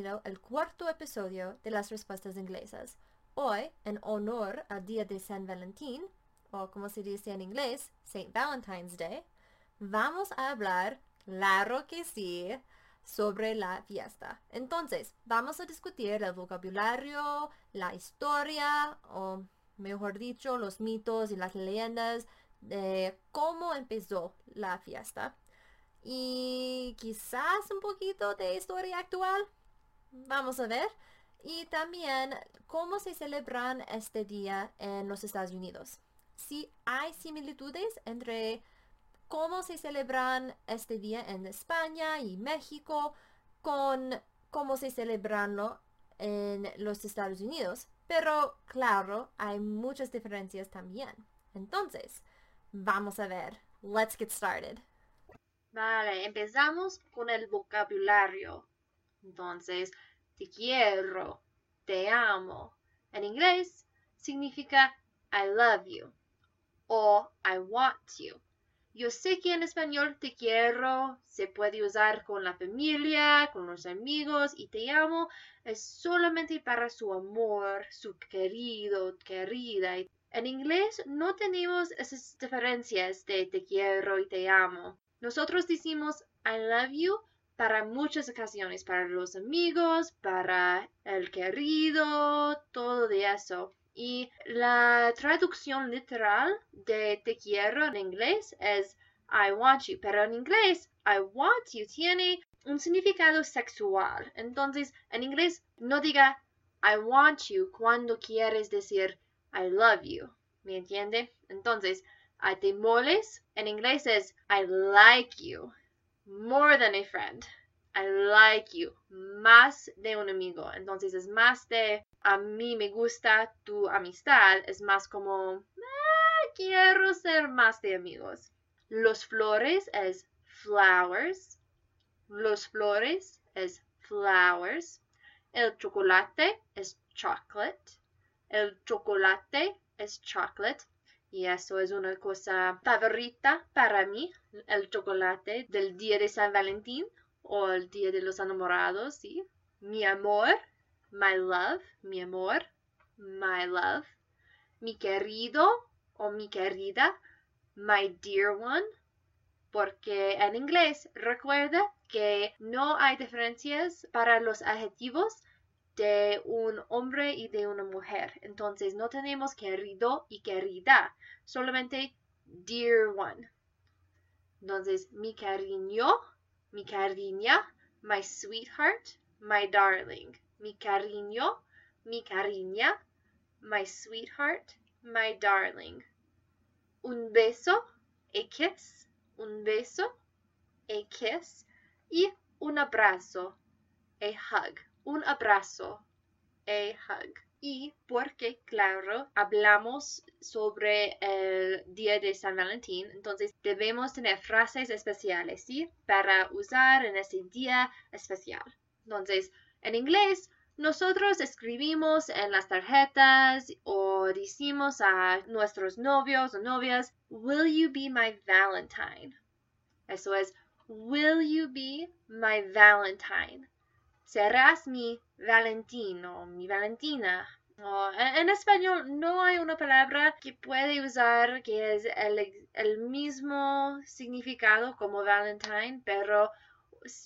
tenido el cuarto episodio de las respuestas inglesas. Hoy, en honor al Día de San Valentín, o como se dice en inglés, St. Valentine's Day, vamos a hablar, claro que sí, sobre la fiesta. Entonces, vamos a discutir el vocabulario, la historia, o mejor dicho, los mitos y las leyendas de cómo empezó la fiesta. Y quizás un poquito de historia actual. Vamos a ver. Y también cómo se celebran este día en los Estados Unidos. Si hay similitudes entre cómo se celebran este día en España y México con cómo se celebran en los Estados Unidos. Pero claro, hay muchas diferencias también. Entonces, vamos a ver. Let's get started. Vale, empezamos con el vocabulario. Entonces, te quiero, te amo. En inglés significa I love you o I want you. Yo sé que en español te quiero se puede usar con la familia, con los amigos y te amo es solamente para su amor, su querido, querida. En inglés no tenemos esas diferencias de te quiero y te amo. Nosotros decimos I love you para muchas ocasiones, para los amigos, para el querido, todo de eso. Y la traducción literal de te quiero en inglés es I want you, pero en inglés I want you tiene un significado sexual. Entonces, en inglés no diga I want you cuando quieres decir I love you. ¿Me entiende? Entonces, a te moles en inglés es I like you more than a friend. I like you, más de un amigo. Entonces es más de a mí me gusta tu amistad, es más como ah, quiero ser más de amigos. Los flores es flowers. Los flores es flowers. El chocolate es chocolate. El chocolate es chocolate. Y eso es una cosa favorita para mí, el chocolate del día de San Valentín o el día de los enamorados, ¿sí? Mi amor, my love, mi amor, my love. Mi querido o mi querida, my dear one. Porque en inglés recuerda que no hay diferencias para los adjetivos de un hombre y de una mujer. Entonces no tenemos querido y querida, solamente dear one. Entonces mi cariño mi cariña, my sweetheart, my darling. Mi cariño, mi cariña, my sweetheart, my darling. Un beso, a kiss, un beso, a kiss. Y un abrazo, a hug, un abrazo, a hug y porque, claro, hablamos sobre el día de San Valentín, entonces debemos tener frases especiales, ¿sí? Para usar en ese día especial. Entonces, en inglés, nosotros escribimos en las tarjetas o decimos a nuestros novios o novias, Will you be my Valentine? Eso es, Will you be my Valentine? Serás mi Valentino, mi Valentina. en, español no hay una palabra que puede usar que es el, mismo significado como Valentine, pero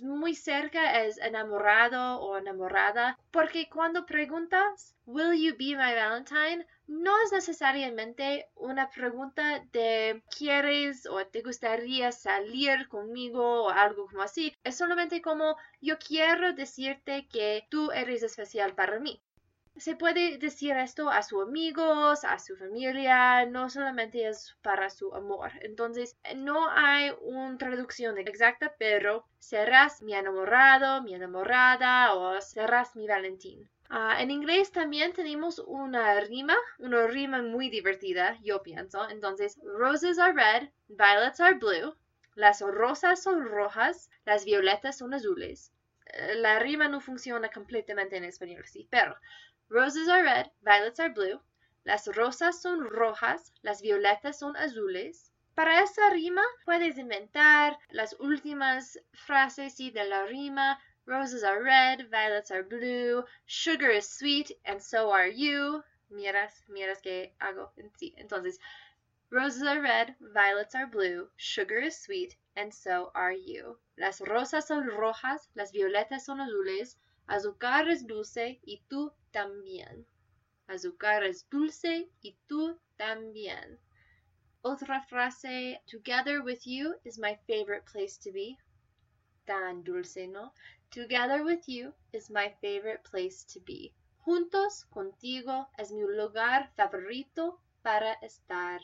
muy cerca es enamorado o enamorada, porque cuando preguntas, ¿Will you be my Valentine? no es necesariamente una pregunta de ¿quieres o te gustaría salir conmigo o algo como así? Es solamente como yo quiero decirte que tú eres especial para mí. Se puede decir esto a sus amigos, a su familia, no solamente es para su amor. Entonces, no hay una traducción exacta, pero serás mi enamorado, mi enamorada o serás mi Valentín. Ah, en inglés también tenemos una rima, una rima muy divertida, yo pienso. Entonces, roses are red, violets are blue. Las rosas son rojas, las violetas son azules. Eh, la rima no funciona completamente en español, sí, pero roses are red, violets are blue. Las rosas son rojas, las violetas son azules. Para esa rima puedes inventar las últimas frases de la rima Roses are red, violets are blue, sugar is sweet, and so are you. Miras, miras que hago en sí. Entonces, roses are red, violets are blue, sugar is sweet, and so are you. Las rosas son rojas, las violetas son azules, azúcar es dulce y tú también. Azúcar es dulce y tú también. Otra frase, together with you is my favorite place to be. Tan dulce, ¿no? Together with you is my favorite place to be. Juntos contigo es mi lugar favorito para estar.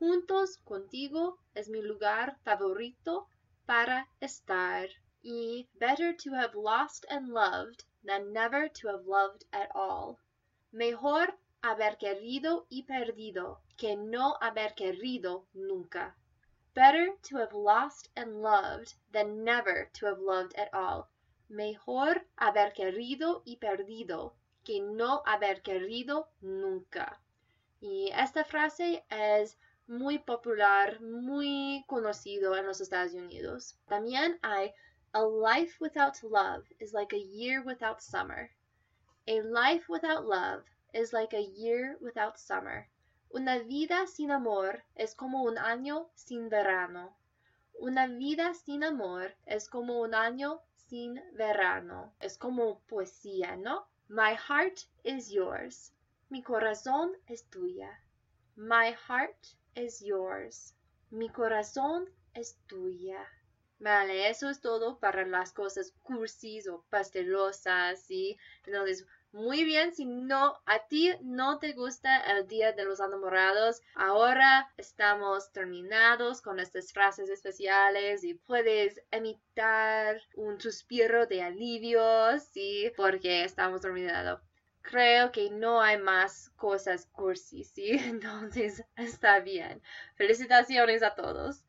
Juntos contigo es mi lugar favorito para estar. Y better to have lost and loved than never to have loved at all. Mejor haber querido y perdido que no haber querido nunca. Better to have lost and loved than never to have loved at all. Mejor haber querido y perdido que no haber querido nunca. Y esta frase es muy popular, muy conocido en los Estados Unidos. También hay A life without love is like a year without summer. A life without love is like a year without summer. Una vida sin amor es como un año sin verano. Una vida sin amor es como un año sin verano. Es como poesía, ¿no? My heart is yours. Mi corazón es tuya. My heart is yours. Mi corazón es tuya. Vale, eso es todo para las cosas cursis o pastelosas, ¿sí? Entonces, muy bien, si no, a ti no te gusta el Día de los Enamorados, ahora estamos terminados con estas frases especiales y puedes emitar un suspiro de alivio, sí, porque estamos terminados creo que no hay más cosas cursis, ¿sí? Entonces está bien. Felicitaciones a todos.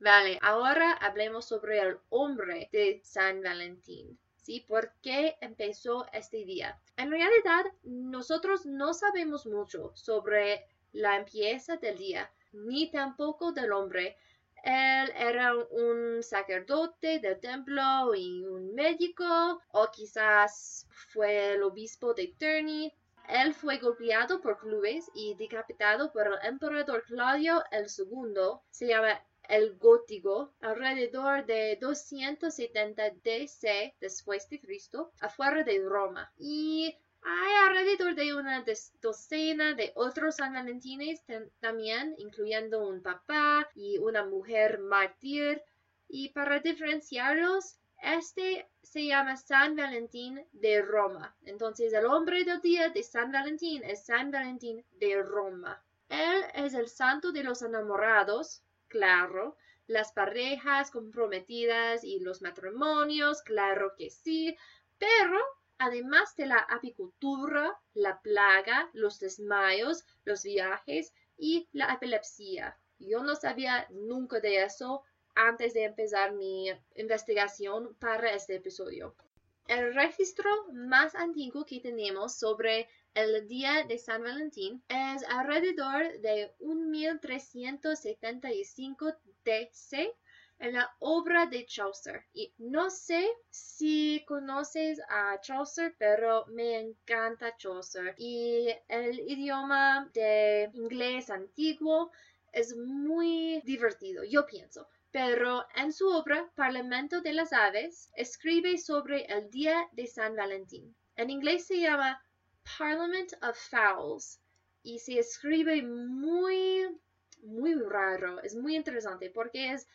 Vale, ahora hablemos sobre el hombre de San Valentín. ¿Sí? ¿Por qué empezó este día? En realidad, nosotros no sabemos mucho sobre la empieza del día, ni tampoco del hombre. Él era un sacerdote del templo y un médico, o quizás fue el obispo de Terni. Él fue golpeado por clubes y decapitado por el emperador Claudio el II. Se llama el gótico alrededor de 270 DC después de Cristo afuera de Roma y hay alrededor de una docena de otros San Valentines también, incluyendo un papá y una mujer mártir. Y para diferenciarlos, este se llama San Valentín de Roma. Entonces, el hombre del día de San Valentín es San Valentín de Roma. Él es el santo de los enamorados, claro. Las parejas comprometidas y los matrimonios, claro que sí. Pero además de la apicultura, la plaga, los desmayos, los viajes y la epilepsia. Yo no sabía nunca de eso antes de empezar mi investigación para este episodio. El registro más antiguo que tenemos sobre el día de San Valentín es alrededor de 1375 DC en la obra de Chaucer. Y no sé si conoces a Chaucer, pero me encanta Chaucer. Y el idioma de inglés antiguo es muy divertido, yo pienso. Pero en su obra Parlamento de las Aves escribe sobre el día de San Valentín. En inglés se llama Parliament of Fowls y se escribe muy, muy raro. Es muy interesante porque es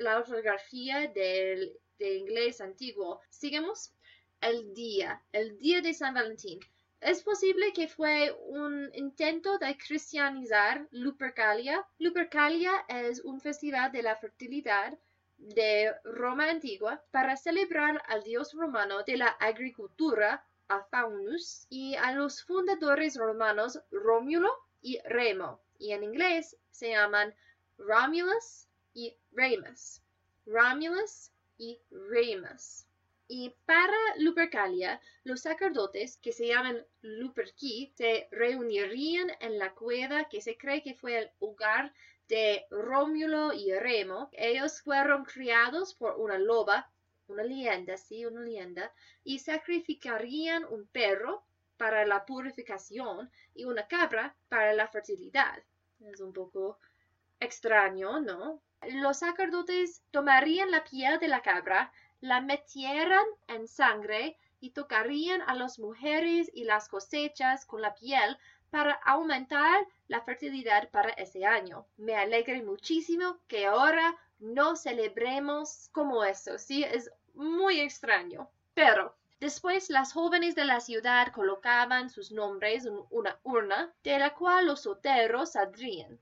la ortografía del, inglés antiguo. Sigamos el día, el día de San Valentín. Es posible que fue un intento de cristianizar Lupercalia. Lupercalia es un festival de la fertilidad de Roma antigua para celebrar al dios romano de la agricultura, a Faunus, y a los fundadores romanos Rómulo y Remo, y en inglés se llaman Romulus y Remus. Romulus y Remus. Y para Lupercalia, los sacerdotes, que se llaman Luperci, se reunirían en la cueva que se cree que fue el hogar de Rómulo y Remo. Ellos fueron criados por una loba una leyenda, sí, una leyenda, y sacrificarían un perro para la purificación y una cabra para la fertilidad. Es un poco extraño, ¿no? Los sacerdotes tomarían la piel de la cabra, la metieran en sangre y tocarían a las mujeres y las cosechas con la piel para aumentar la fertilidad para ese año. Me alegra muchísimo que ahora no celebremos como eso, ¿sí? Es muy extraño. Pero después las jóvenes de la ciudad colocaban sus nombres en una urna de la cual los solteros saldrían.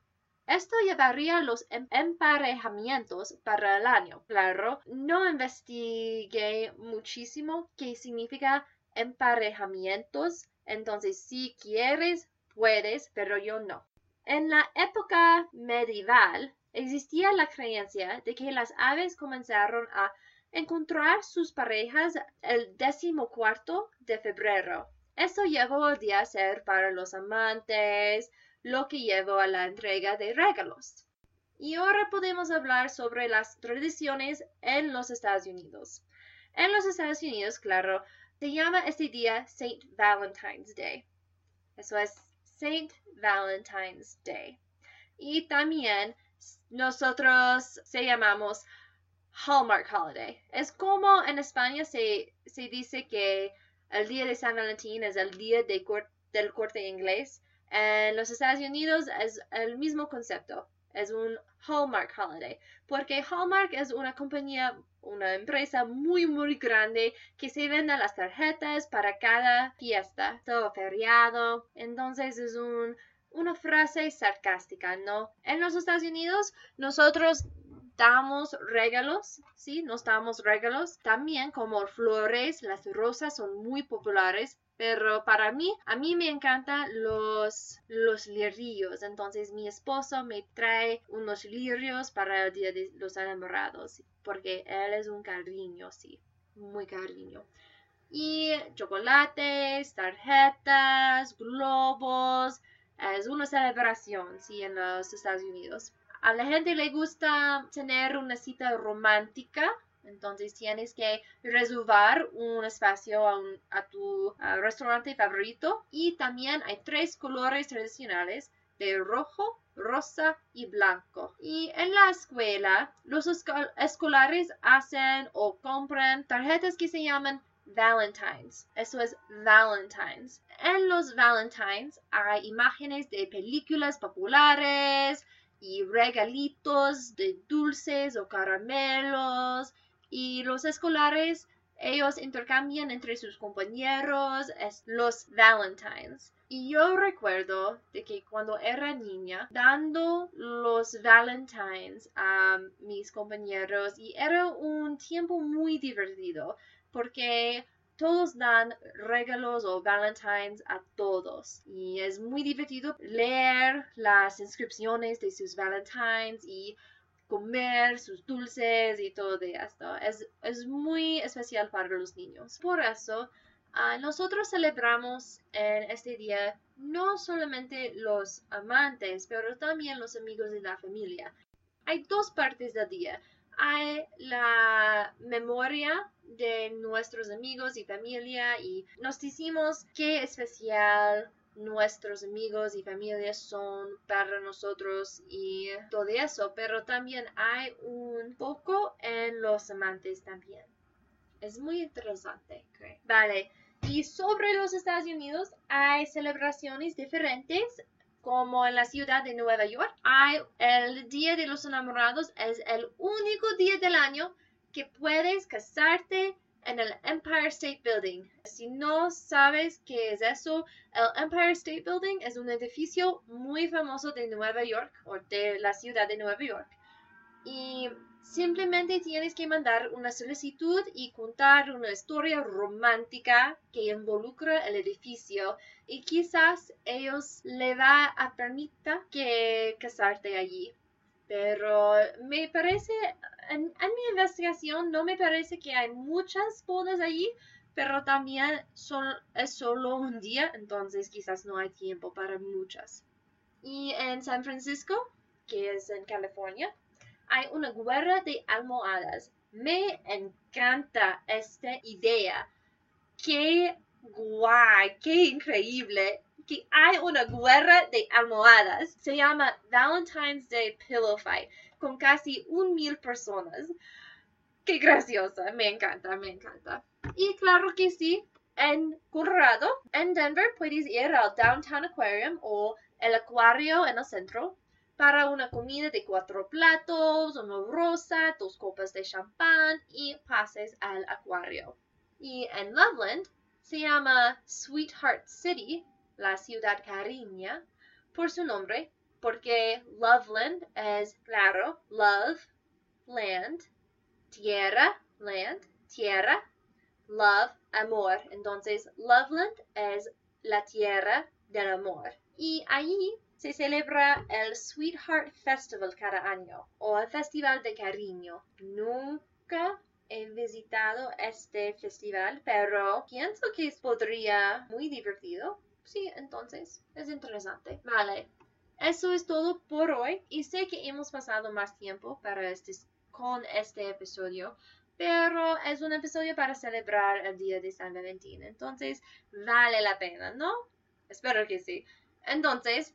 Esto llevaría los em-, emparejamientos para el año. Claro, no investigué muchísimo qué significa emparejamientos. Entonces, si quieres, puedes, pero yo no. En la época medieval existía la creencia de que las aves comenzaron a encontrar sus parejas el decimocuarto de febrero. Eso llevó a día ser para los amantes, lo que llevó a la entrega de regalos. Y ahora podemos hablar sobre las tradiciones en los Estados Unidos. En los Estados Unidos, claro, se llama este día St. Valentine's Day. Eso es St. Valentine's Day. Y también nosotros se llamamos Hallmark Holiday. Es como en España se, se dice que el día de San Valentín es el día de del corte inglés. En los Estados Unidos es el mismo concepto, es un Hallmark Holiday, porque Hallmark es una compañía, una empresa muy, muy grande que se vende las tarjetas para cada fiesta, todo feriado. Entonces es un, una frase sarcástica, ¿no? En los Estados Unidos nosotros damos regalos, ¿sí? Nos damos regalos. También como flores, las rosas son muy populares pero para mí, a mí me encantan los, los lirios. Entonces mi esposo me trae unos lirios para el Día de los Enamorados. Porque él es un cariño, sí. Muy cariño. Y chocolates, tarjetas, globos. Es una celebración, sí, en los Estados Unidos. A la gente le gusta tener una cita romántica entonces tienes que reservar un espacio a, tu restaurante favorito. Y también hay tres colores tradicionales de rojo, rosa y blanco. Y en la escuela, los escolares hacen o compran tarjetas que se llaman Valentines. Eso es Valentines. En los Valentines hay imágenes de películas populares y regalitos de dulces o caramelos y los escolares ellos intercambian entre sus compañeros los Valentines. Y yo recuerdo de que cuando era niña, dando los Valentines a mis compañeros y era un tiempo muy divertido porque todos dan regalos o valentines a todos y es muy divertido leer las inscripciones de sus valentines y comer sus dulces y todo de esto. Es, es muy especial para los niños. Por eso, ah, nosotros celebramos en este día no solamente los amantes, pero también los amigos de la familia. Hay dos partes del día. Hay la memoria de nuestros amigos y familia y nos decimos qué especial nuestros amigos y familias son para nosotros y todo eso, pero también hay un poco en los amantes también. Es muy interesante. Vale, y sobre los Estados Unidos hay celebraciones diferentes como en la ciudad de Nueva York, hay el Día de los Enamorados, es el único día del año que puedes casarte en el Empire State Building. Si no sabes qué es eso, el Empire State Building es un edificio muy famoso de Nueva York o de la ciudad de Nueva York. Y simplemente tienes que mandar una solicitud y contar una historia romántica que involucra el edificio y quizás ellos le va a permitir que casarte allí. Pero me parece en, mi investigación no me parece que hay muchas bodas allí, pero también son, es solo un día, entonces quizás no hay tiempo para muchas. Y en San Francisco, que es en California, hay una guerra de almohadas. Me encanta esta idea. Qué guay, qué increíble que hay una guerra de almohadas. Se llama Valentine's Day Pillow Fight con casi un mil personas. Qué graciosa, me encanta, me encanta. Y claro que sí, en Colorado, en Denver, puedes ir al Downtown Aquarium o el acuario en el centro para una comida de cuatro platos, una rosa, dos copas de champán y pases al acuario. Y en Loveland se llama Sweetheart City, la ciudad cariña, por su nombre, porque Loveland es, claro, love, land, tierra, land, tierra, love, amor. Entonces, Loveland es la tierra del amor. Y allí se celebra el Sweetheart Festival cada año o el Festival de Cariño. Nunca he visitado este festival, pero pienso que podría muy divertido. Sí, entonces es interesante. Vale, eso es todo por hoy y sé que hemos pasado más tiempo para este, con este episodio, pero es un episodio para celebrar el día de San Valentín, entonces vale la pena, ¿no? Espero que sí. Entonces,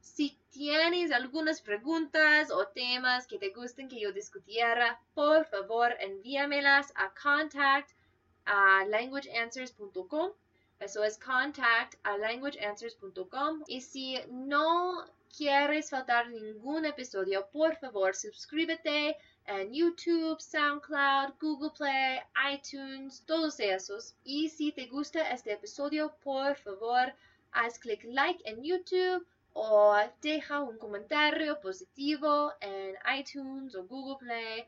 si tienes algunas preguntas o temas que te gusten que yo discutiera, por favor envíamelas a contact a languageanswers.com. Eso es contact a languageanswers.com. Y si no quieres faltar ningún episodio, por favor suscríbete en YouTube, SoundCloud, Google Play, iTunes, todos esos. Y si te gusta este episodio, por favor, haz clic like en YouTube o deja un comentario positivo en iTunes o Google Play.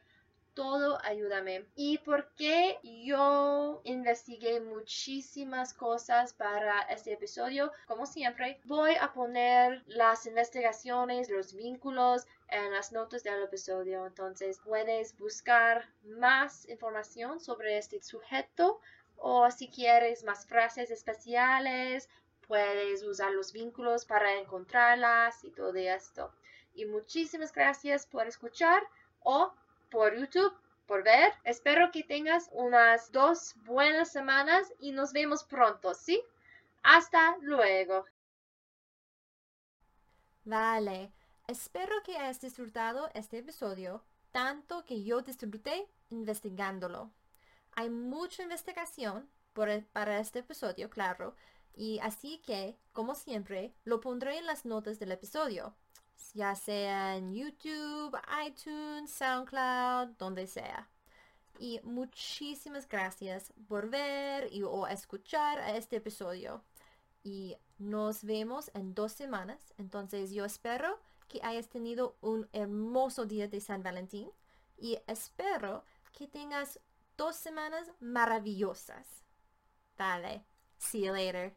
Todo ayúdame. ¿Y por qué yo investigué muchísimas cosas para este episodio? Como siempre, voy a poner las investigaciones, los vínculos en las notas del episodio. Entonces puedes buscar más información sobre este sujeto o si quieres más frases especiales puedes usar los vínculos para encontrarlas y todo esto. Y muchísimas gracias por escuchar o por YouTube por ver. Espero que tengas unas dos buenas semanas y nos vemos pronto, ¿sí? Hasta luego. Vale, espero que hayas disfrutado este episodio tanto que yo disfruté investigándolo. Hay mucha investigación para este episodio, claro, y así que, como siempre, lo pondré en las notas del episodio, ya sea en YouTube, iTunes, SoundCloud, donde sea. Y muchísimas gracias por ver y o escuchar este episodio. Y nos vemos en dos semanas. Entonces yo espero que hayas tenido un hermoso día de San Valentín. Y espero que tengas dos semanas maravillosas. Vale. See you later.